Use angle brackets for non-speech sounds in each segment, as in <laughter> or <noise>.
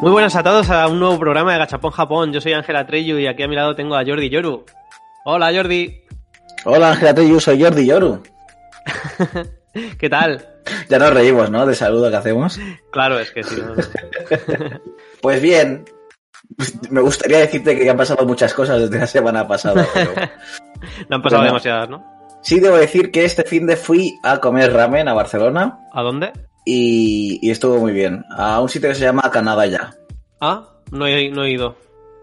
Muy buenas a todos a un nuevo programa de Gachapón Japón. Yo soy Ángela Treyu y aquí a mi lado tengo a Jordi Yoru. Hola Jordi. Hola Ángela Treyu, soy Jordi Yoru. <laughs> ¿Qué tal? Ya nos reímos, ¿no? De saludo que hacemos. Claro, es que sí. No, <laughs> pues bien, me gustaría decirte que han pasado muchas cosas desde la semana pasada. Pero... <laughs> no han pasado bueno, demasiadas, ¿no? Sí, debo decir que este fin de fui a comer ramen a Barcelona. ¿A dónde? Y, y, estuvo muy bien. A un sitio que se llama Canadá ya. Ah, no he, no he ido.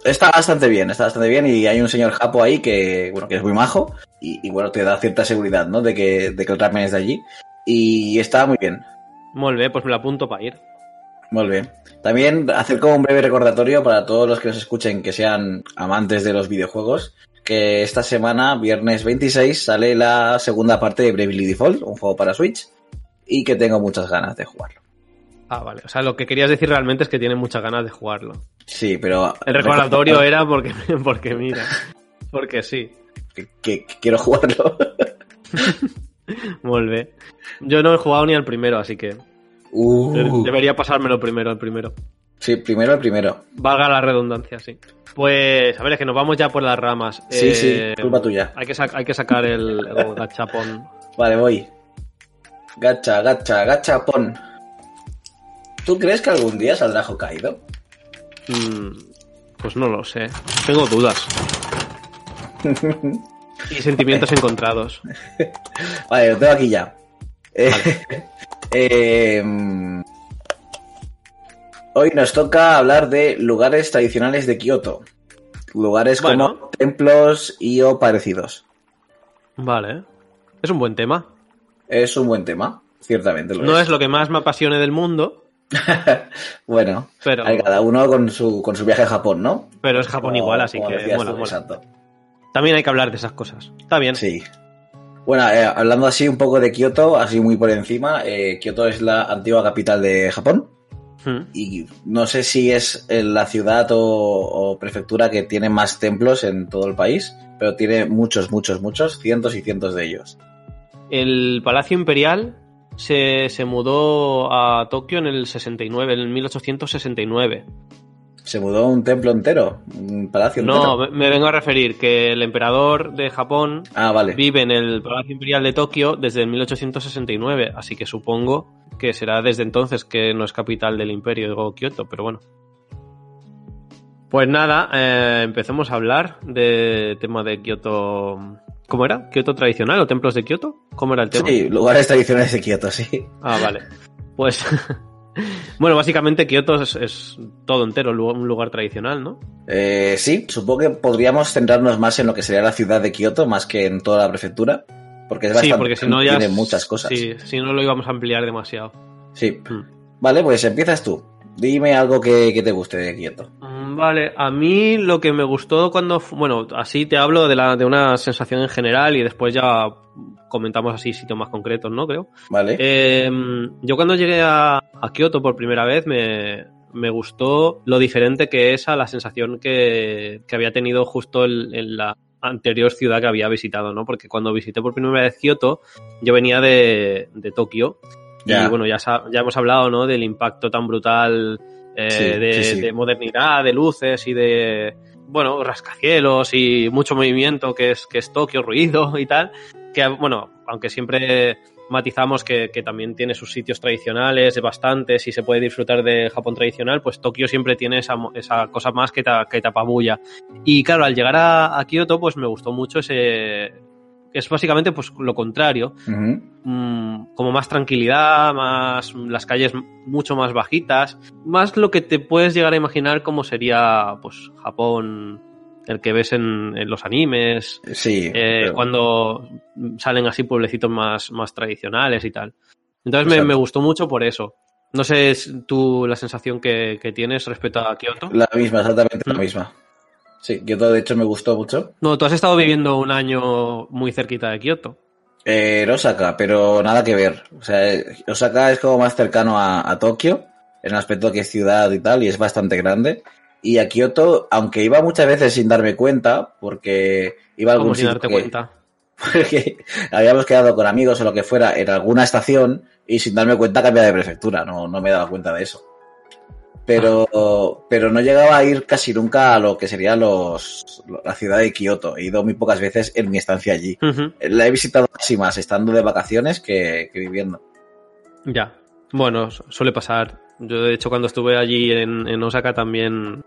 Está bastante bien, está bastante bien y hay un señor japo ahí que, bueno, que es muy majo y, y bueno, te da cierta seguridad, ¿no? De que, de que el ramen es de allí y está muy bien. Muy bien, pues me lo apunto para ir. Muy bien. También hacer como un breve recordatorio para todos los que nos escuchen que sean amantes de los videojuegos, que esta semana, viernes 26, sale la segunda parte de Bravely Default, un juego para Switch, y que tengo muchas ganas de jugarlo. Ah, vale. O sea, lo que querías decir realmente es que tiene muchas ganas de jugarlo. Sí, pero... El recordatorio era porque, <laughs> porque mira, porque sí. Que, que, que quiero jugarlo. <laughs> Vuelve. Yo no he jugado ni al primero, así que... Uh. Debería pasármelo primero al primero. Sí, primero el primero. Valga la redundancia, sí. Pues, a ver, es que nos vamos ya por las ramas. Sí, eh, sí, culpa tuya. Hay que, hay que sacar el, el <laughs> gachapón. Vale, voy. Gacha, gacha, gacha, pon. ¿Tú crees que algún día saldrá Hokkaido? Mm, pues no lo sé. Tengo dudas. <laughs> y sentimientos encontrados. <laughs> Vale, lo tengo aquí ya. Vale. <laughs> eh, hoy nos toca hablar de lugares tradicionales de Kioto. Lugares Bueno. como templos y o parecidos. Vale. Es un buen tema. Es un buen tema, ciertamente lo No es. es lo que más me apasione del mundo, <laughs> bueno, pero, hay cada uno con su, con su viaje a Japón, ¿no? pero es Japón Como- igual, así que mola, tú, mola. exacto. También hay que hablar de esas cosas. Está bien. Sí. Bueno, eh, hablando así un poco de Kioto, así muy por encima, eh, Kioto es la antigua capital de Japón Mm. y no sé si es eh, la ciudad o, o prefectura que tiene más templos en todo el país, pero tiene muchos, muchos, muchos, cientos y cientos de ellos. El Palacio Imperial se, se mudó a Tokio en el 69, en el 1869. Se mudó un templo entero, un palacio No, entero. me me vengo a referir que el emperador de Japón Ah, vale. vive en el Palacio Imperial de Tokio desde el 1869, así que supongo que será desde entonces que no es capital del imperio, digo Kioto, pero bueno. Pues nada, eh, empecemos a hablar de tema de Kioto. ¿Cómo era? ¿Kioto tradicional o templos de Kioto? ¿Cómo era el tema? Sí, lugares tradicionales de Kioto, sí. Ah, vale. Pues. <laughs> bueno, básicamente Kioto es, es todo entero un lugar tradicional, ¿no? Eh, sí, supongo que podríamos centrarnos más en lo que sería la ciudad de Kioto más que en toda la prefectura, porque es Sí, bastante, porque si no ya. tiene muchas cosas. Sí, si no lo íbamos a ampliar demasiado. Sí. Mm. Vale, pues empiezas tú. Dime algo que, que te guste de Kioto. Mm, Vale, a mí lo que me gustó cuando, bueno, así te hablo de, la, de una sensación en general y después ya comentamos así sitios más concretos, ¿no? Creo. Vale. Eh, yo cuando llegué a, a Kioto por primera vez me, me gustó lo diferente que es a la sensación que, que había tenido justo el- en la anterior ciudad que había visitado, ¿no? Porque cuando visité por primera vez Kioto, yo venía de, de Tokio Y bueno, ya, ya hemos hablado, ¿no? Del impacto tan brutal eh, Sí, de, sí, sí. de modernidad, de luces y de, bueno, rascacielos y mucho movimiento que es, que es Tokio, ruido <laughs> y tal. Que, bueno, aunque siempre matizamos que, que también tiene sus sitios tradicionales, bastantes, y se puede disfrutar de Japón tradicional, pues Tokio siempre tiene esa, esa cosa más que te, que te apabulla. Y claro, al llegar a, a Kioto, pues me gustó mucho ese... Es básicamente pues lo contrario, mm, como más tranquilidad, más las calles mucho más bajitas, más lo que te puedes llegar a imaginar como sería pues Japón, el que ves en, en los animes, Sí. eh, pero- cuando salen así pueblecitos más, más tradicionales y tal. Entonces me, me gustó mucho por eso. No sé tú la sensación que, que tienes respecto a Kioto. La misma, exactamente la Mm. misma. Sí, Kioto de hecho me gustó mucho. No, tú has estado viviendo un año muy cerquita de Kioto. Eh, en Osaka, pero nada que ver. O sea, eh, Osaka es como más cercano a, a Tokio, en el aspecto que es ciudad y tal, y es bastante grande. Y a Kioto, aunque iba muchas veces sin darme cuenta, porque iba a algún sin sitio darte que- cuenta. <laughs> porque habíamos quedado con amigos o lo que fuera en alguna estación y sin darme cuenta cambiaba de prefectura, no, no me daba cuenta de eso. Pero, pero no llegaba a ir casi nunca a lo que sería los, la ciudad de Kioto. He ido muy pocas veces en mi estancia allí. La he visitado casi más estando de vacaciones que, que viviendo. Ya. Bueno, su- suele pasar. Yo, de hecho, cuando estuve allí en, en Osaka también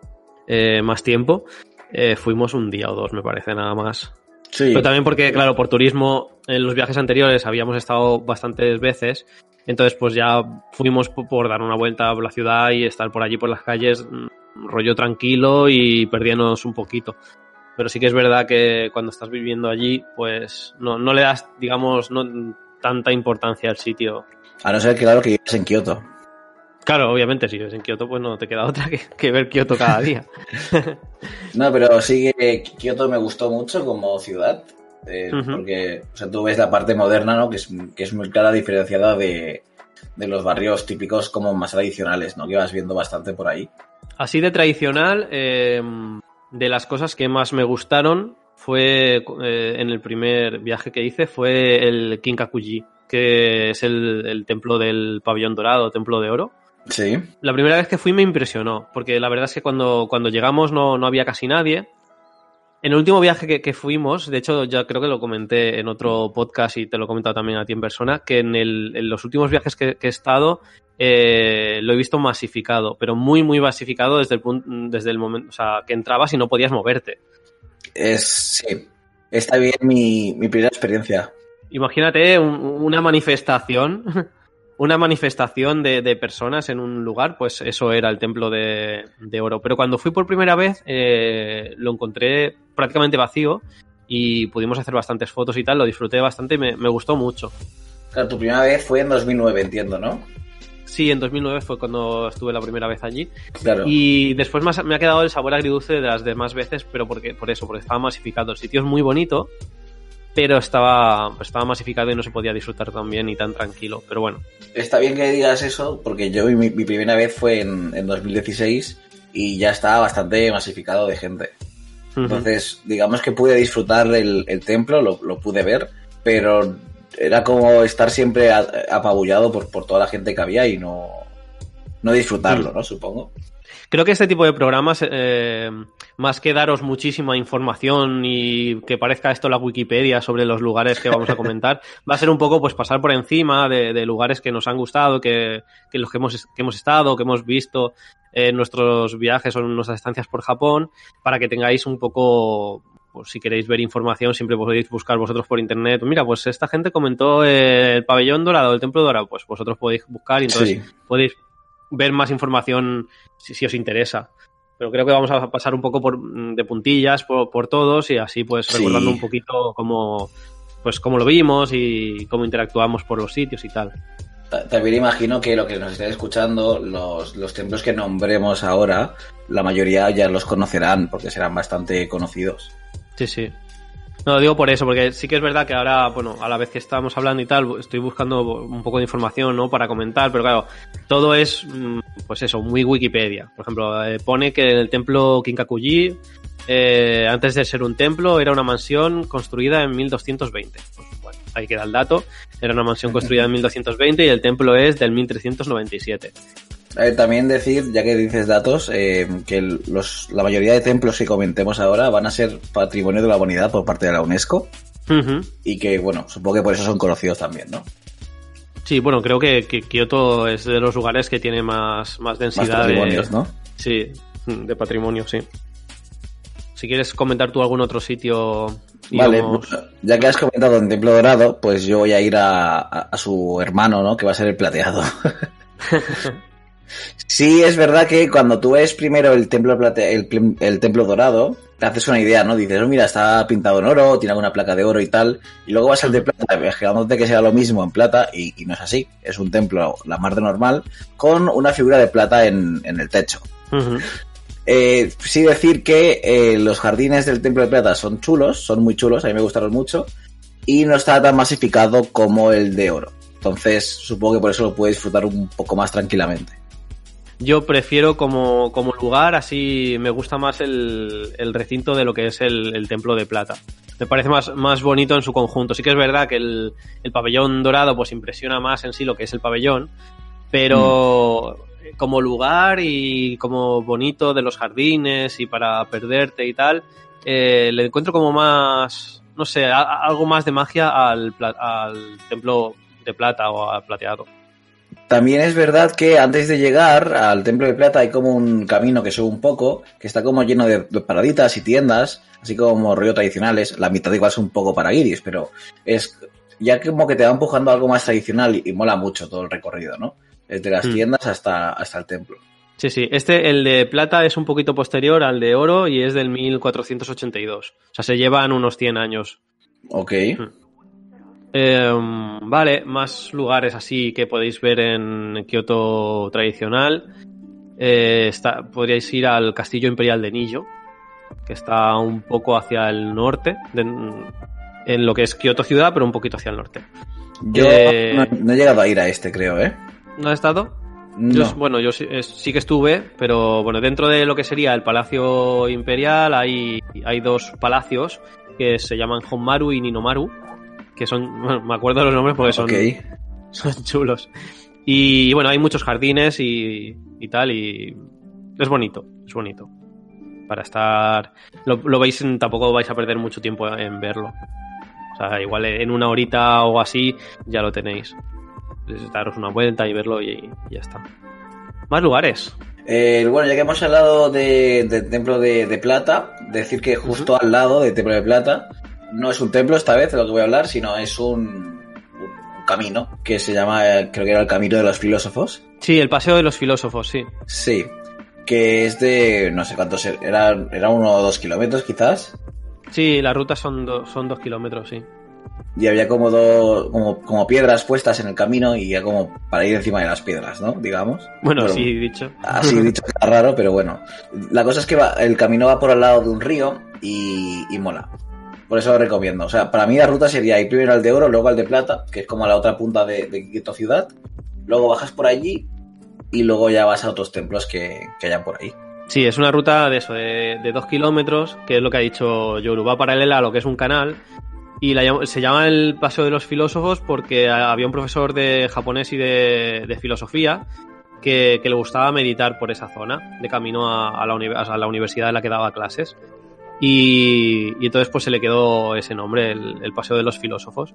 eh, más tiempo, eh, fuimos un día o dos, me parece, nada más. Sí, Pero también porque, claro, por turismo, en los viajes anteriores habíamos estado bastantes veces. Entonces, pues ya fuimos po- por dar una vuelta por la ciudad y estar por allí por las calles, mm, rollo tranquilo y perdiéndonos un poquito. Pero sí que es verdad que cuando estás viviendo allí, pues no, no le das, digamos, no tanta importancia al sitio. a no ser que claro que vives en Kioto. Claro, obviamente, si vives en Kioto, pues no te queda otra que, que ver Kioto cada día. <laughs> No, pero sí que Kioto me gustó mucho como ciudad. eh. Porque o sea, tú ves la parte moderna, ¿no? Que es, que es muy clara diferenciada de, de los barrios típicos como más tradicionales, ¿no? Que vas viendo bastante por ahí. Así de tradicional, eh, de las cosas que más me gustaron fue eh, en el primer viaje que hice fue el Kinkakuji, que es el, el templo del pabellón dorado, templo de oro. Sí. La primera vez que fui me impresionó, porque la verdad es que cuando, cuando llegamos no, no había casi nadie. En el último viaje que, que fuimos, de hecho ya creo que lo comenté en otro podcast y te lo he comentado también a ti en persona, que en, el- en los últimos viajes que, que he estado eh, lo he visto masificado, pero muy, muy masificado desde el, punto, desde el momento, o sea, que entrabas y no podías moverte. Es, sí. Está bien mi, mi primera experiencia. Imagínate un- una manifestación, <laughs> una manifestación de, de personas en un lugar, pues eso era el templo de, de oro. Pero cuando fui por primera vez, eh, lo encontré prácticamente vacío y pudimos hacer bastantes fotos y tal, lo disfruté bastante y me, me gustó mucho. Claro, tu primera vez fue en 2009, entiendo, ¿no? Sí, en 2009 fue cuando estuve la primera vez allí. Claro. Y después más- me ha quedado el sabor agridulce de las demás veces, pero porque, por eso, porque estaba masificado. El sitio es muy bonito, pero estaba, estaba masificado y no se podía disfrutar tan bien y tan tranquilo. Pero bueno, Está bien que digas eso, porque yo mi, mi primera vez fue en, en 2016 y ya estaba bastante masificado de gente. Entonces, digamos que pude disfrutar el, el templo, lo, lo pude ver, pero era como estar siempre a- apabullado por, por toda la gente que había y no, no disfrutarlo, ¿no? Supongo. Creo que este tipo de programas, eh, más que daros muchísima información y que parezca esto la Wikipedia sobre los lugares que vamos a comentar, <laughs> va a ser un poco pues pasar por encima de, de lugares que nos han gustado, que, que los que hemos, que hemos estado, que hemos visto en nuestros viajes o en nuestras estancias por Japón, para que tengáis un poco, pues si queréis ver información, siempre podéis buscar vosotros por internet. Mira, pues esta gente comentó el pabellón dorado, el templo dorado, pues vosotros podéis buscar y entonces Sí. podéis ver más información si, si os interesa. Pero creo que vamos a pasar un poco por, de puntillas por, por todos y así pues Sí. recordando un poquito cómo, pues cómo lo vimos y cómo interactuamos por los sitios y tal. Ta- También imagino que lo que nos estéis escuchando, los, los templos que nombremos ahora, la mayoría ya los conocerán porque serán bastante conocidos. Sí, sí. No, lo digo por eso, porque sí que es verdad que ahora, bueno, a la vez que estamos hablando y tal, estoy buscando un poco de información, ¿no? Para comentar, pero claro, todo es, mm, pues eso, muy Wikipedia. Por ejemplo, eh, pone que el templo Kinkakuji, eh, antes de ser un templo, era una mansión construida en 1220. Pues bueno, ahí queda el dato. Era una mansión construida en 1220 y el templo es del 1397. Eh, también decir, ya que dices datos, eh, que los, la mayoría de templos que comentemos ahora van a ser patrimonio de la humanidad por parte de la UNESCO y que, bueno, supongo que por eso son conocidos también, ¿no? Sí, bueno, creo que, que Kioto es de los lugares que tiene más, más Más densidad de, patrimonios, ¿no? Sí, de patrimonio, sí. Si quieres comentar tú algún otro sitio. Vale, digamos- ya que has comentado en Templo Dorado, pues yo voy a ir a, a- a su hermano, ¿no? Que va a ser el plateado. <laughs> Sí, es verdad que cuando tú ves primero el templo plate- el, el templo dorado, te haces una idea, ¿no? Dices, oh, mira, está pintado en oro, tiene alguna placa de oro y tal, y luego vas al de plata, imaginándote que sea lo mismo en plata, y, y no es así. Es un templo, la más de normal, con una figura de plata en, en el techo. Eh, sí decir que eh, los jardines del Templo de Plata son chulos, son muy chulos, a mí me gustaron mucho, y no está tan masificado como el de oro. Entonces, supongo que por eso lo puedes disfrutar un poco más tranquilamente. Yo prefiero como, como lugar, así me gusta más el, el recinto de lo que es el, el templo de plata. Me parece más, más bonito en su conjunto. Sí que es verdad que el, el pabellón dorado pues impresiona más en sí lo que es el pabellón, pero como lugar y como bonito de los jardines y para perderte y tal, eh, le encuentro como más, no sé, a- a- algo más de magia al, al templo de plata o al plateado. También es verdad que antes de llegar al Templo de Plata hay como un camino que sube un poco, que está como lleno de, paraditas y tiendas, así como rollo tradicionales. La mitad igual es un poco para guiris, pero es ya como que te va empujando a algo más tradicional y, y mola mucho todo el recorrido, ¿no? Desde las Mm. tiendas hasta, hasta el templo. Sí, sí. Este, el de plata, es un poquito posterior al de oro y es del 1482. O sea, se llevan unos 100 años. Ok. Eh, vale, más lugares así que podéis ver en Kioto tradicional. Eh, está, podríais ir al Castillo Imperial de Nijo, que está un poco hacia el norte, de- en lo que es Kioto ciudad, pero un poquito hacia el norte. Yo Eh, no, no he llegado a ir a este, creo, ¿eh? ¿No has estado? No. Yo, bueno, yo sí, es- sí que estuve, pero bueno, dentro de lo que sería el Palacio Imperial hay, hay dos palacios que se llaman Honmaru y Ninomaru, que son, <laughs> bueno, me acuerdo de los nombres porque son, <laughs> son chulos. Y bueno, hay muchos jardines y, y tal, y es bonito, es bonito. Para estar, lo, lo veis, tampoco vais a perder mucho tiempo en verlo. O sea, igual en una horita o así ya lo tenéis. Es daros una vuelta y verlo y, y ya está. Más lugares. Eh, bueno, ya que hemos hablado de- del templo de, de plata, decir que justo al lado del templo de plata no es un templo esta vez de lo que voy a hablar, sino es un, camino que se llama, creo que era el camino de los filósofos. Sí, el paseo de los filósofos, sí. Sí, que es de, no sé cuántos, er- era, era uno o dos kilómetros quizás, Sí, la ruta son, do- son dos kilómetros, sí. y había como, dos como, como piedras puestas en el camino y ya como para ir encima de las piedras, ¿no? Digamos. Bueno, sí, dicho. Así dicho está raro, pero bueno. La cosa es que va- el camino va por al lado de un río y, y mola. Por eso lo recomiendo. O sea, para mí la ruta sería ir primero al de oro, luego al de plata, que es como a la otra punta de, de Quito ciudad. Luego bajas por allí y luego ya vas a otros templos que, que hayan por ahí. Sí, es una ruta de eso, de, dos kilómetros, que es lo que ha dicho Yoru. Va paralela a lo que es un canal. Y se llama el Paseo de los Filósofos porque había un profesor de japonés y de, de filosofía que, le gustaba meditar por esa zona, de camino a, la, a la universidad en la que daba clases. Y, y entonces pues se le quedó ese nombre, el, el Paseo de los Filósofos.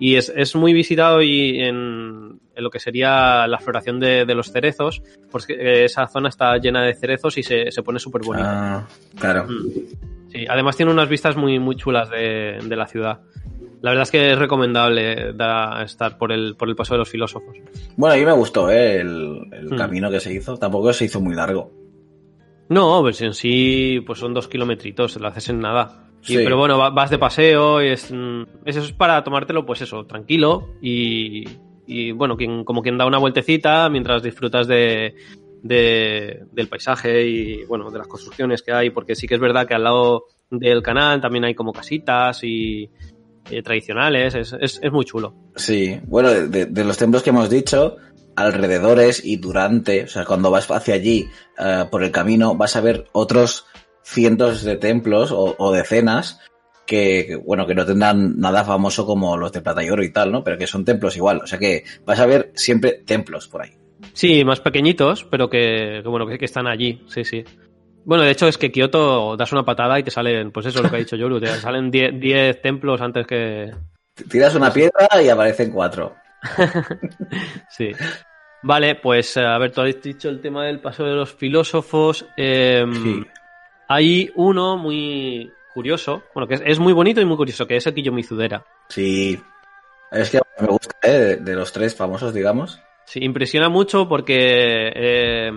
Y es, es muy visitado y en, en lo que sería la floración de, de los cerezos, porque eh, esa zona está llena de cerezos y se, se pone súper bonito. Ah, claro. Mm. Sí, además tiene unas vistas muy, muy chulas de, de la ciudad. La verdad es que es recomendable da- estar por el, por el paso de los filósofos. Bueno, a mí me gustó ¿eh? el, el Hmm. camino que se hizo. Tampoco se hizo muy largo. No, pues en sí, pues son dos kilometritos, lo haces en nada. Y- Sí. pero bueno, va- vas de paseo y es, mm, es eso es para tomártelo, pues eso, tranquilo y, y bueno, quien, como quien da una vueltecita mientras disfrutas de, de- del paisaje y bueno, de las construcciones que hay, porque sí que es verdad que al lado del canal también hay como casitas y eh, tradicionales, es, es, es muy chulo. Sí, bueno, de, de los templos que hemos dicho, alrededores y durante, o sea, cuando vas hacia allí eh, por el camino, vas a ver otros cientos de templos o, o decenas que, que, bueno, que no tendrán nada famoso como los de plata y oro y tal, ¿no? Pero que son templos igual, o sea que vas a ver siempre templos por ahí. Sí, más pequeñitos, pero que, que bueno, que, que están allí, sí, sí. Bueno, de hecho es que Kioto das una patada y te salen, pues eso es lo que ha dicho Yoru, te salen 10 10 templos antes que... Tiras una piedra y aparecen cuatro. <laughs> Sí. Vale, pues eh, a ver, tú has dicho el tema del paso de los filósofos. eh, Sí. Hay uno muy curioso, bueno, que es, es muy bonito y muy curioso, que es el Kiyomi Mizudera. Sí. Es que me gusta, ¿eh? De, de los tres famosos, digamos. Sí, impresiona mucho porque eh,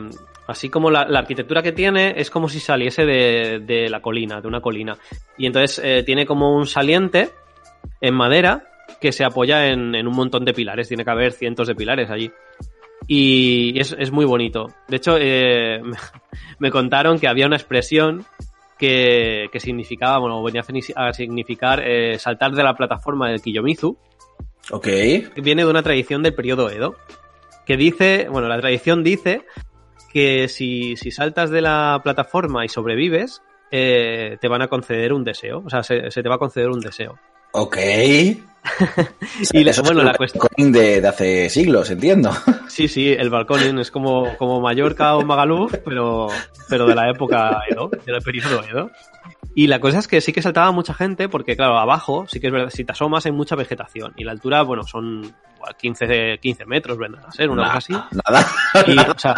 así como la, la arquitectura que tiene es como si saliese de, de la colina, de una colina. Y entonces eh, tiene como un saliente en madera que se apoya en, en un montón de pilares. Tiene que haber cientos de pilares allí. Y es, es muy bonito. De hecho, eh, <laughs> me contaron que había una expresión que, que significaba, bueno, venía a signi- a significar eh, saltar de la plataforma del Kiyomizu, Ok. que viene de una tradición del periodo Edo, que dice, bueno, la tradición dice que si, si saltas de la plataforma y sobrevives, eh, te van a conceder un deseo, o sea, se, se te va a conceder un deseo. Ok. <laughs> Y la- bueno, la cuestión- de, de hace siglos, entiendo. <laughs> Sí, sí, el balcón es como, como Mallorca o Magaluf, pero, pero de la época Edo, del periodo Edo. Y la cosa es que sí que saltaba mucha gente, porque claro, abajo, sí que es verdad, si te asomas hay mucha vegetación. Y la altura, bueno, son igual 15, de- 15 metros, vendrán a ser, una cosa así. Nada. Y, o sea,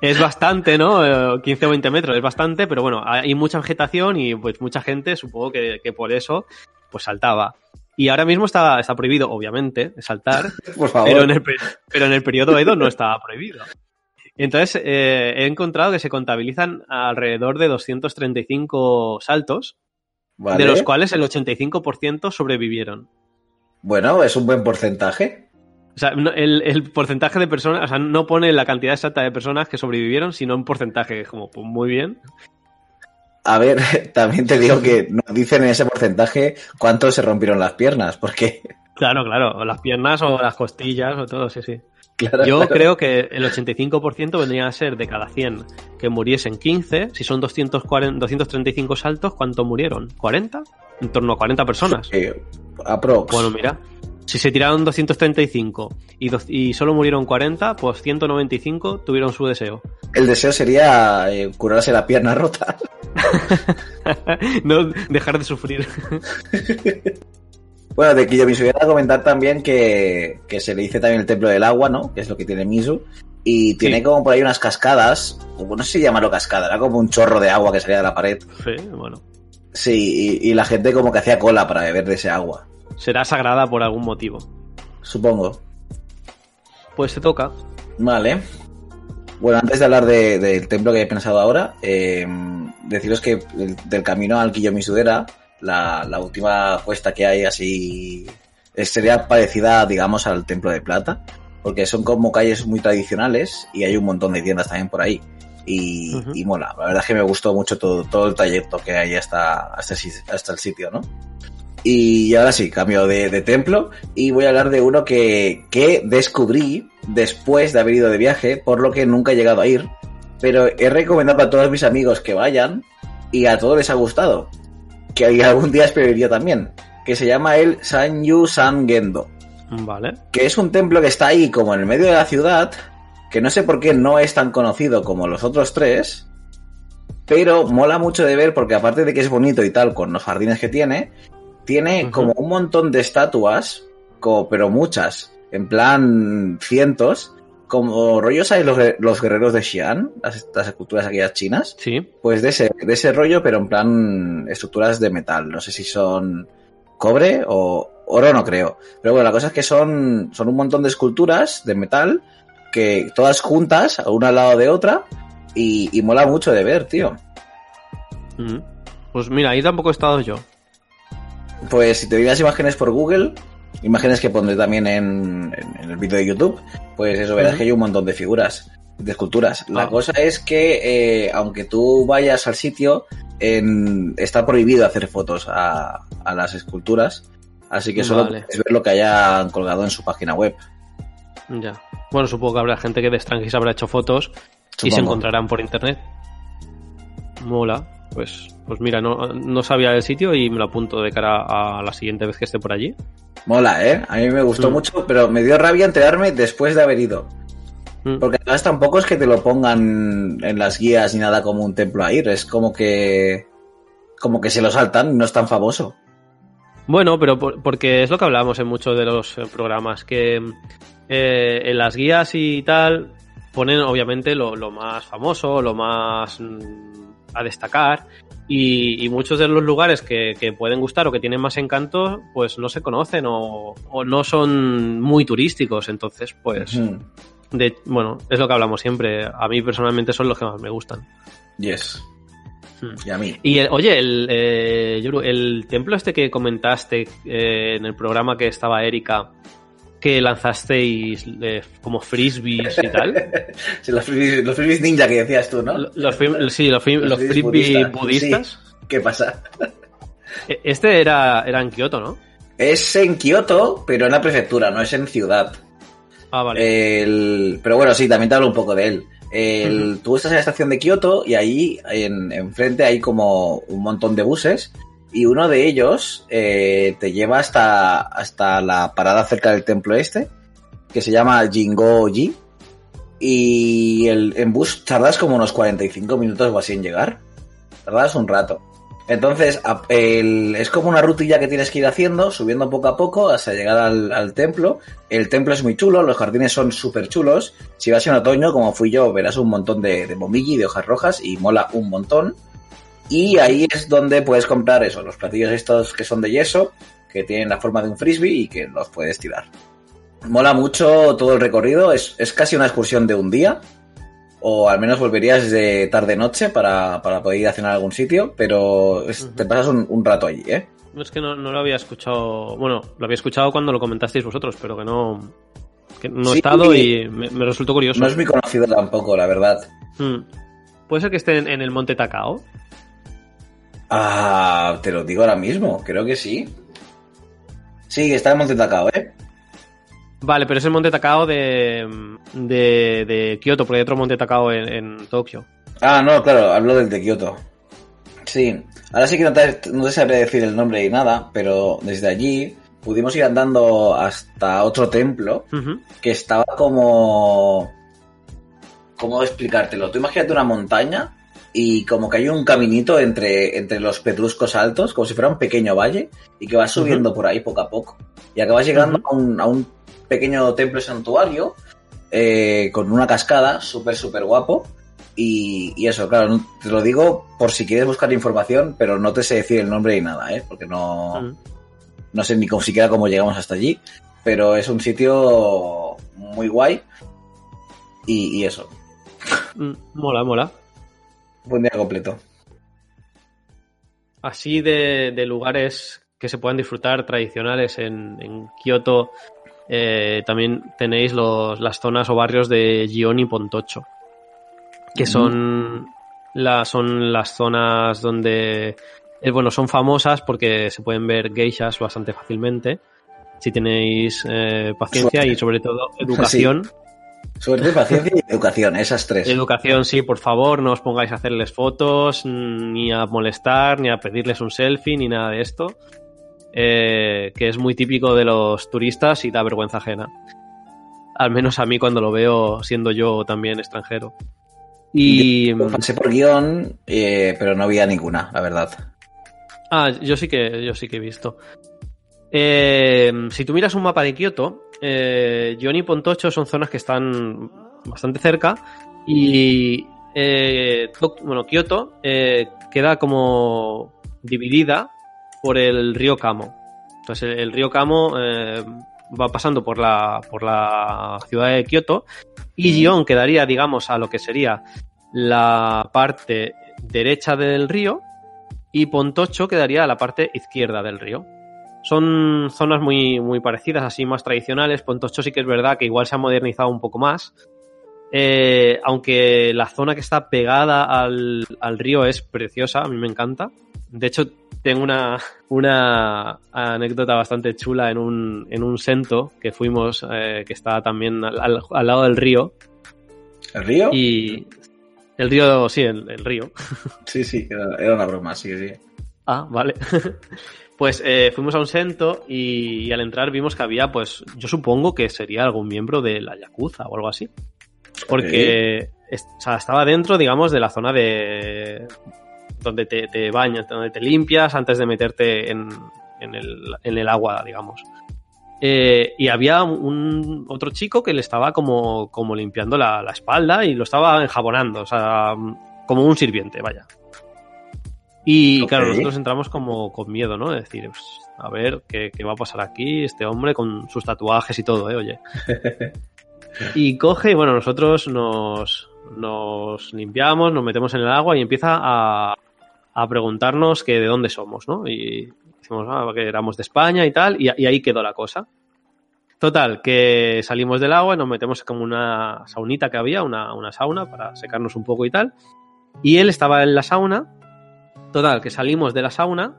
es bastante, ¿no? Eh, 15 o 20 metros, es bastante, pero bueno, hay mucha vegetación y pues mucha gente, supongo que, que por eso, pues saltaba. Y ahora mismo está, está prohibido, obviamente, saltar, <laughs> Por favor. pero en el, pe- pero en el periodo Edo no estaba prohibido. Entonces, eh, he encontrado que se contabilizan alrededor de 235 saltos, Vale. de los cuales el 85% sobrevivieron. Bueno, es un buen porcentaje. O sea, el, el porcentaje de personas, o sea, no pone la cantidad exacta de personas que sobrevivieron, sino un porcentaje, como pues, muy bien. A ver, <laughs> también te digo que no dicen en ese porcentaje cuántos se rompieron las piernas, porque... <laughs> Claro, claro, o las piernas o las costillas o todo, sí, sí. Claro, Yo claro. creo que el 85% vendría a ser de cada 100 que muriesen 15. Si son 240, 235 saltos, ¿cuánto murieron? ¿40? En torno a 40 personas. Eh, aprox. Bueno, mira. Si se tiraron 235 y, solo murieron 40, pues 195 tuvieron su deseo. El deseo sería eh, curarse la pierna rota. <laughs> no dejar de sufrir. <laughs> Bueno, de Kiyomizu a comentar también que, que se le dice también el templo del agua, ¿no? Que es lo que tiene Misu. Y tiene Sí. como por ahí unas cascadas, o no sé si llamarlo cascada, era como un chorro de agua que salía de la pared. Sí, bueno. Sí, y, y la gente como que hacía cola para beber de ese agua, Será sagrada por algún motivo. supongo. Pues te toca. Vale. Bueno, antes de hablar de- del templo que he pensado ahora, eh, deciros que del, del camino al Kiyomisudera, la, la última cuesta que hay así sería parecida, digamos, al templo de plata, porque son como calles muy tradicionales y hay un montón de tiendas también por ahí. Y, mola, la verdad es que me gustó mucho todo, todo el trayecto que hay hasta, hasta, hasta el sitio, ¿no? Y ahora sí, cambio de, de templo y voy a hablar de uno que, que descubrí después de haber ido de viaje, por lo que nunca he llegado a ir, pero he recomendado a todos mis amigos que vayan y a todos les ha gustado, que algún día yo también, que se llama el Sanyu San Gendo, Vale. que es un templo que está ahí como en el medio de la ciudad, que no sé por qué no es tan conocido como los otros tres, pero mola mucho de ver porque aparte de que es bonito y tal con los jardines que tiene, tiene como un montón de estatuas, co- pero muchas, en plan cientos, como rollos ¿sabes? Los, los guerreros de Xi'an, las, las esculturas aquellas chinas, Sí. pues de ese, de ese rollo, pero en plan estructuras de metal. No sé si son cobre o oro, no creo. Pero bueno, la cosa es que son, son un montón de esculturas de metal que todas juntas, una al lado de otra, y, y mola mucho de ver, tío. Pues mira, ahí tampoco he estado yo. Pues si te las imágenes por Google, imágenes que pondré también en, en- en el vídeo de YouTube, pues eso verás que hay un montón de figuras, de esculturas. La Ah. cosa es que, eh, aunque tú vayas al sitio, en- está prohibido hacer fotos a, a las esculturas, así que solo Vale. puedes ver lo que hayan colgado en su página web. Ya. Bueno, supongo que habrá gente que de extranjeros habrá hecho fotos y se encontrarán por internet. Mola. Pues, pues mira, no, no sabía del sitio y me lo apunto de cara a la siguiente vez que esté por allí. Mola, ¿eh? A mí me gustó Mm. mucho, pero me dio rabia enterarme después de haber ido. Mm. Porque además tampoco es que te lo pongan en las guías ni nada como un templo a ir, es como que como que se lo saltan, no es tan famoso. Bueno, pero por- porque es lo que hablamos en muchos de los eh, programas, que eh, en las guías y tal ponen obviamente lo, lo más famoso, lo más mm, a destacar, Y, y muchos de los lugares que, que pueden gustar o que tienen más encanto, pues no se conocen o, o no son muy turísticos. Entonces, pues, de, bueno, es lo que hablamos siempre. A mí personalmente son los que más me gustan. Yes. Hmm. Y a mí. Y el- oye, el, eh, Yoru, el templo este que comentaste eh, en el programa que estaba Erika, que lanzasteis eh, como frisbees y tal. <laughs> Sí, los, frisbees, los frisbees ninja que decías tú, ¿no? Los, sí, los, fri- Los los frisbees budistas. ¿Qué pasa? E- Este era, era en Kioto, ¿no? Es en Kioto, pero en la prefectura, no es en ciudad. Ah, vale. El- Pero bueno, sí, también te hablo un poco de él. El- Tú estás en la estación de Kioto y ahí en, enfrente hay como un montón de buses y uno de ellos eh, te lleva hasta, hasta la parada cerca del templo este, que se llama Jingo-ji. Y el, en bus tardas como unos 45 minutos o así en llegar. Tardas un rato. Entonces, es como una rutilla que tienes que ir haciendo, subiendo poco a poco hasta llegar al, templo. El templo es muy chulo, los jardines son súper chulos. Si vas en otoño, como fui yo, verás un montón de, de momiji, de hojas rojas y mola un montón. Y ahí es donde puedes comprar eso, los platillos estos que son de yeso, que tienen la forma de un frisbee y que los puedes tirar. Mola mucho todo el recorrido, es, es casi una excursión de un día, o al menos volverías de tarde-noche para, para poder ir a cenar a algún sitio, pero es- te pasas un, un rato allí, ¿eh? Es que no, no lo había escuchado. Bueno, lo había escuchado cuando lo comentasteis vosotros, pero que no. Que no he estado y me, me resultó curioso. No es muy conocido tampoco, la verdad. Hmm. Puede ser que esté en, en el Monte Takao. Ah, te lo digo ahora mismo, creo que sí. Sí, está en Monte Takao, ¿eh? Vale, pero es el Monte Takao de, de, de Kioto, porque hay otro Monte Takao en, en Tokio. Ah, no, claro, hablo del de Kioto. Sí, ahora sí que no te, no te sabré decir el nombre y nada, pero desde allí pudimos ir andando hasta otro templo que estaba como... ¿Cómo explicártelo? Tú imagínate una montaña y como que hay un caminito entre, entre los pedruscos altos, como si fuera un pequeño valle, y que vas subiendo por ahí poco a poco. Y acabas llegando a, un, a un pequeño templo santuario eh, con una cascada súper, súper guapo. Y, y eso, claro, no- te lo digo por si quieres buscar información, pero no te sé decir el nombre ni nada, ¿eh? Porque no, no sé ni siquiera cómo llegamos hasta allí, pero es un sitio muy guay. Y, y eso, Mm, Mola, mola. Buen día completo. Así de, de lugares que se puedan disfrutar tradicionales en, en Kioto, eh, también tenéis los, las zonas o barrios de Gion y Pontocho, que son, la, son las zonas donde, eh, bueno, son famosas porque se pueden ver geishas bastante fácilmente, si tenéis eh, paciencia Suerte. y sobre todo <laughs> educación. Suerte, <laughs> paciencia y educación, esas tres. Educación, sí, por favor, no os pongáis a hacerles fotos, mm, ni a molestar, ni a pedirles un selfie, ni nada de esto. eh, que es muy típico de los turistas y da vergüenza ajena. Al menos a mí cuando lo veo siendo yo también extranjero. Y. Yo pasé por guion, eh, pero no había ninguna, la verdad. Ah, yo sí que, yo sí que he visto. Eh, si tú miras un mapa de Kioto, eh, y Pontocho son zonas que están bastante cerca y eh, bueno, Kioto eh, queda como dividida por el río Kamo. Entonces el, el río Kamo eh, va pasando por la, por la ciudad de Kioto y Gion quedaría, digamos, a lo que sería la parte derecha del río y Pontocho quedaría a la parte izquierda del río. Son zonas muy, muy parecidas, así más tradicionales. Pontocho sí que es verdad que igual se ha modernizado un poco más. Eh, aunque la zona que está pegada al, al río es preciosa, a mí me encanta. De hecho, tengo una, una anécdota bastante chula en un, en un sento que fuimos, eh, que está también al, al- al lado del río. ¿El río? Y el río, sí, el- el río. Sí, sí, era, era una broma, sí, sí. Ah, vale. <laughs> pues eh, fuimos a un sento y, y al entrar vimos que había, pues, yo supongo que sería algún miembro de la Yakuza o algo así. Porque es- o sea, estaba dentro, digamos, de la zona de donde te, te bañas, donde te limpias antes de meterte en, en el, en el agua, digamos. Eh, y había un otro chico que le estaba como, como limpiando la, la espalda y lo estaba enjabonando, o sea, como un sirviente, vaya. Y claro, nosotros entramos como con miedo, ¿no? De decir, pues, a ver, ¿qué, qué va a pasar aquí? Este hombre con sus tatuajes y todo, ¿eh? Oye. <laughs> y coge, y bueno, nosotros nos, nos limpiamos, nos metemos en el agua y empieza a, a preguntarnos que de dónde somos, ¿no? Y decimos ah, que éramos de España y tal, y, y ahí quedó la cosa. Total, que salimos del agua y nos metemos como una saunita que había, una, una sauna para secarnos un poco y tal. Y él estaba en la sauna. Total, que salimos de la sauna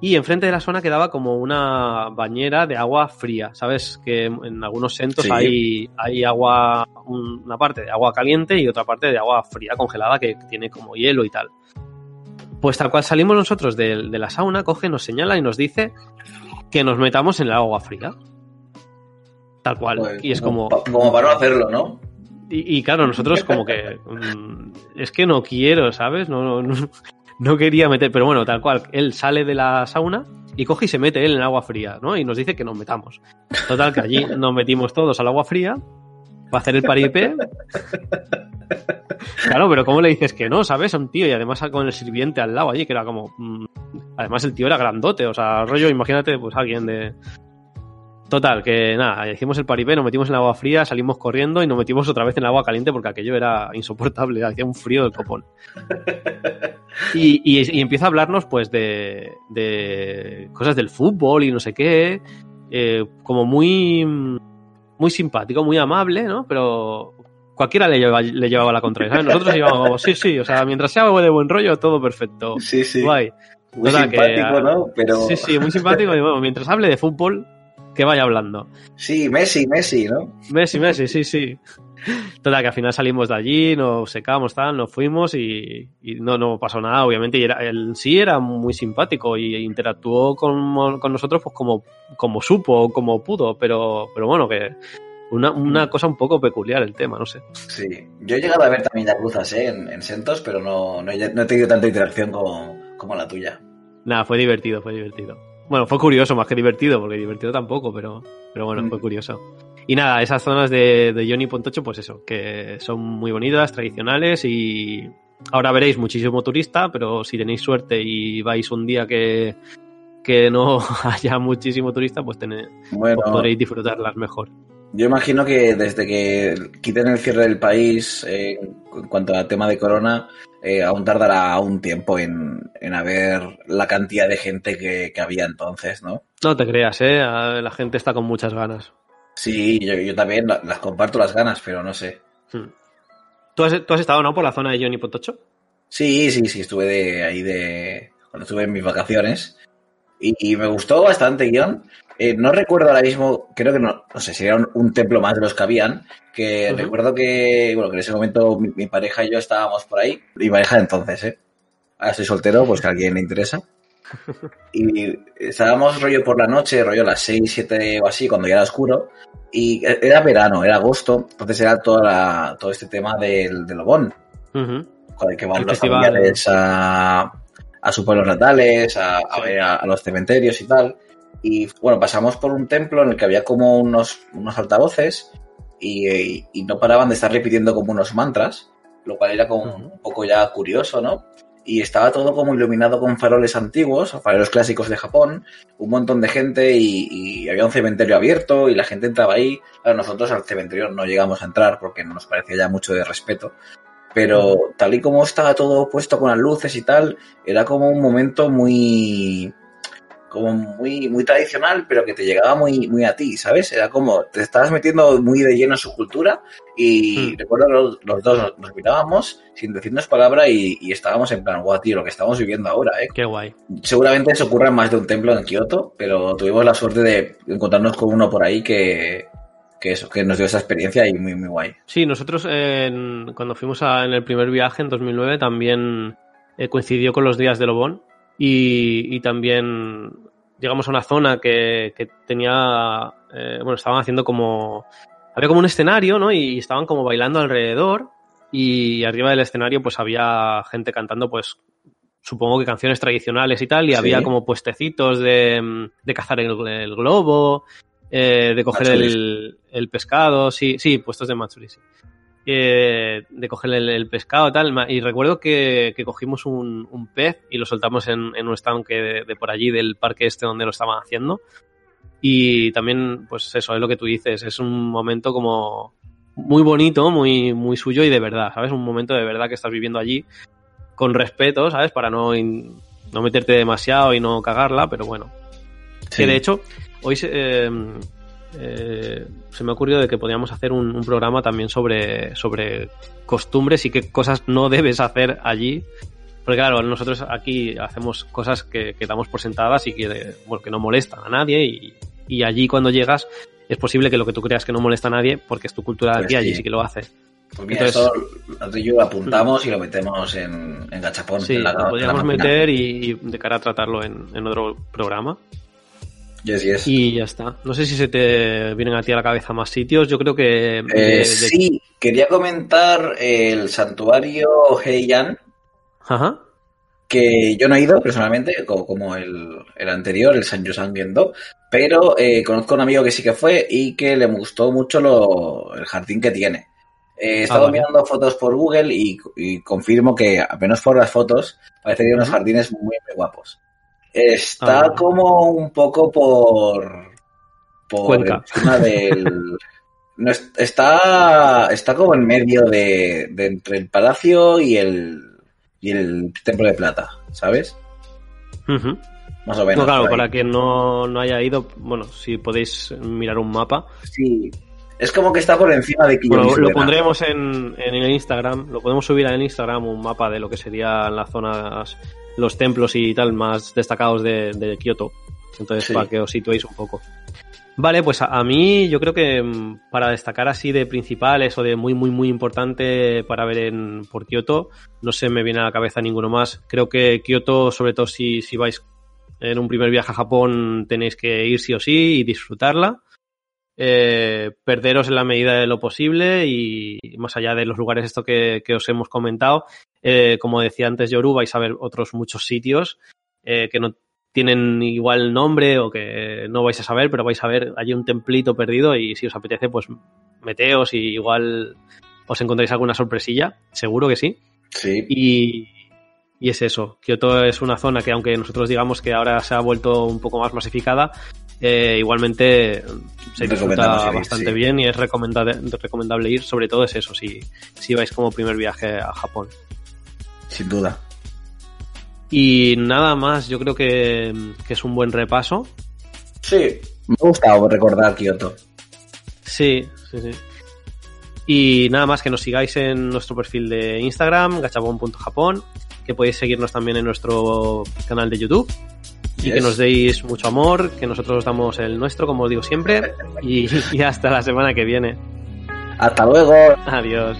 y enfrente de la sauna quedaba como una bañera de agua fría. ¿Sabes? Que en algunos centros Sí. hay, hay agua, un- una parte de agua caliente y otra parte de agua fría congelada que tiene como hielo y tal. Pues tal cual salimos nosotros de, de la sauna, coge, nos señala y nos dice que nos metamos en el agua fría. Tal cual. Pues, y es como. como para no hacerlo, ¿no? Y, y claro, nosotros como que... mm, es que no quiero, ¿sabes? No, no, no, <laughs> no quería meter... Pero bueno, tal cual. Él sale de la sauna y coge y se mete él en el agua fría, ¿no? Y nos dice que nos metamos. Total, que allí <laughs> nos metimos todos al agua fría para hacer el paripé. Claro, pero ¿cómo le dices que no, sabes? A un tío y además con el sirviente al lado allí, que era como... mm, Además el tío era grandote, o sea, rollo, imagínate, pues alguien de... Total, que nada, hicimos el paripé, nos metimos en el agua fría, salimos corriendo y nos metimos otra vez en el agua caliente porque aquello era insoportable, <laughs> hacía un frío del copón. <laughs> Y, y- y empieza a hablarnos pues de, de cosas del fútbol y no sé qué, eh, como muy, muy simpático, muy amable, ¿no? Pero cualquiera le, lleva- le llevaba la contraria, ¿sabes? Nosotros <laughs> llevábamos, sí, sí, o sea, mientras sea de buen rollo, todo perfecto. Sí, sí. Guay. Muy Total, simpático, ¿no? Pero Sí, sí, muy simpático y bueno, mientras hable de fútbol, que vaya hablando. sí, Messi, Messi, ¿no? Messi, Messi, sí, sí. Total, que al final salimos de allí, nos secamos, tal, nos fuimos y, y no, no pasó nada, obviamente. Y era, él sí era muy simpático y interactuó con, con nosotros pues como, como supo, como pudo, pero, pero bueno, que una, una cosa un poco peculiar el tema, no sé. Sí. Yo he llegado a ver también yacuzas, ¿eh? En, en Sentos, pero no, no, he, no he tenido tanta interacción como, como la tuya. Nada, fue divertido, fue divertido. Bueno, fue curioso más que divertido, porque divertido tampoco, pero, pero bueno, fue Mm. curioso. Y nada, esas zonas de, de Johnny Pontocho, pues eso, que son muy bonitas, tradicionales y ahora veréis muchísimo turista, pero si tenéis suerte y vais un día que, que no <laughs> haya muchísimo turista, pues, tené- Bueno, pues podréis disfrutarlas mejor. yo imagino que desde que quiten el cierre del país eh, en cuanto al tema de corona, eh, aún tardará un tiempo en, en haber la cantidad de gente que, que había entonces, ¿no? No te creas, ¿eh? La gente está con muchas ganas. Sí, yo, yo también la- las comparto las ganas, pero no sé. Hmm. ¿Tú has, tú has estado, ¿no? Por la zona de Johnny Pontocho. Sí, sí, sí, estuve de ahí de cuando estuve en mis vacaciones y, y me gustó bastante guion. Eh, no recuerdo ahora mismo, creo que no, no sé, sería un, un templo más de los que habían, que recuerdo que, bueno, que en ese momento mi, mi pareja y yo estábamos por ahí, mi pareja entonces, ¿eh? Ahora estoy soltero, pues que a alguien le interesa. <laughs> Y estábamos rollo por la noche, rollo a las 6, 7 o así, cuando ya era oscuro. Y era verano, era agosto, entonces era toda la- todo este tema del, del Obón Ujú. con el que van El los festival. familiares a, a sus pueblos natales, a, a Sí. ver a, a los cementerios y tal. Y bueno, pasamos por un templo en el que había como unos, unos altavoces y, y- y no paraban de estar repitiendo como unos mantras, lo cual era como un poco ya curioso, ¿no? Y estaba todo como iluminado con faroles antiguos, faroles clásicos de Japón, un montón de gente y, y había un cementerio abierto y la gente entraba ahí. Claro, nosotros al cementerio no llegamos a entrar porque no nos parecía ya mucho de respeto pero tal y como estaba todo puesto con las luces y tal, era como un momento muy como muy muy tradicional, pero que te llegaba muy muy a ti, ¿sabes? Era como te estabas metiendo muy de lleno en su cultura y Hmm. recuerdo los, los dos nos, nos mirábamos sin decirnos palabra y, y estábamos en plan, guau, tío, lo que estamos viviendo ahora, ¿eh? Qué guay. Seguramente eso ocurra en más de un templo en Kioto, pero tuvimos la suerte de encontrarnos con uno por ahí que, que eso, que nos dio esa experiencia y muy, muy guay. Sí, nosotros cuando fuimos a- en el primer viaje en 2009 también eh, coincidió con los días de Lobón y, y también llegamos a una zona que, que tenía, eh, bueno, estaban haciendo como, había como un escenario, ¿no? Y estaban como bailando alrededor y arriba del escenario pues había gente cantando pues supongo que canciones tradicionales y tal y Sí. había como puestecitos de, de cazar el, el globo, eh, de coger el, el pescado, sí, sí, puestos de Matsuri, sí. Eh, de coger el, el pescado tal. Y recuerdo que, que cogimos un, un pez y lo soltamos en, en un estanque de, de por allí, del parque este donde lo estaban haciendo. Y también, pues eso, es lo que tú dices, es un momento como muy bonito, muy, muy suyo y de verdad, ¿sabes? Un momento de verdad que estás viviendo allí con respeto, ¿sabes? Para no, in- no meterte demasiado y no cagarla, pero bueno. Que de hecho, hoy se, eh, eh, se me ha ocurrido de que podríamos hacer un, un programa también sobre, sobre costumbres y qué cosas no debes hacer allí. Porque claro, nosotros aquí hacemos cosas que, que damos por sentadas y que, bueno, que no molestan a nadie y, y allí cuando llegas es posible que lo que tú creas que no molesta a nadie porque es tu cultura de Pues aquí, allí sí. que lo hace. Pues mira, Entonces- y yo lo apuntamos y lo metemos en, en Gachapón. Sí, en la- lo podríamos meter y, y de cara a tratarlo en, en otro programa. Yes, yes. Y ya está. No sé si se te vienen a ti a la cabeza más sitios. Yo creo que. Eh, de- sí, quería comentar el santuario Heian, Ajá. que yo no he ido personalmente, co- como el, el anterior, el San Yosan Gendo, pero eh, conozco a un amigo que sí que fue y que le gustó mucho lo, el jardín que tiene. Eh, he estado vale. mirando fotos por Google y, y confirmo que, al menos por las fotos, parece que tiene unos jardines muy, muy guapos. Está Ah, como un poco por, por Cuenca. encima del... <laughs> No, está, está como en medio de, de entre el palacio y el, y el templo de plata, ¿sabes? Más o menos. No, claro, para quien no, no haya ido, bueno, si podéis mirar un mapa. Sí. Es como que está por encima de Bueno, lo pondremos en, en el Instagram, lo podemos subir en el Instagram un mapa de lo que serían las zonas, los templos y tal más destacados de, de Kioto. Entonces, Sí. para que os situéis un poco. Vale, pues a, a mí yo creo que mm, para destacar así de principales o de muy, muy, muy importante para ver en, por Kioto, no se me viene a la cabeza ninguno más. Creo que Kioto, sobre todo si, si vais en un primer viaje a Japón, tenéis que ir sí o sí y disfrutarla eh, perderos en la medida de lo posible y más allá de los lugares esto que, que os hemos comentado, eh, como decía antes Yoru, vais a ver otros muchos sitios eh, que no tienen igual nombre o que no vais a saber, pero vais a ver allí un templito perdido y si os apetece, pues meteos y igual os encontráis alguna sorpresilla, seguro que sí. Sí. Y, y es eso, Kioto es una zona que aunque nosotros digamos que ahora se ha vuelto un poco más masificada, eh, igualmente se disfruta ir, bastante sí. bien y es recomendable, recomendable ir, sobre todo es eso, si, si vais como primer viaje a Japón. Sin duda. Y nada más, yo creo que, que es un buen repaso. Sí. Me ha gustado recordar Kioto. Sí, sí, sí. Y nada más que nos sigáis en nuestro perfil de Instagram, gachabon.japón, que podéis seguirnos también en nuestro canal de YouTube. Y Yes. que nos deis mucho amor, que nosotros os damos el nuestro, como os digo siempre. Y, y hasta la semana que viene. Hasta luego. Adiós.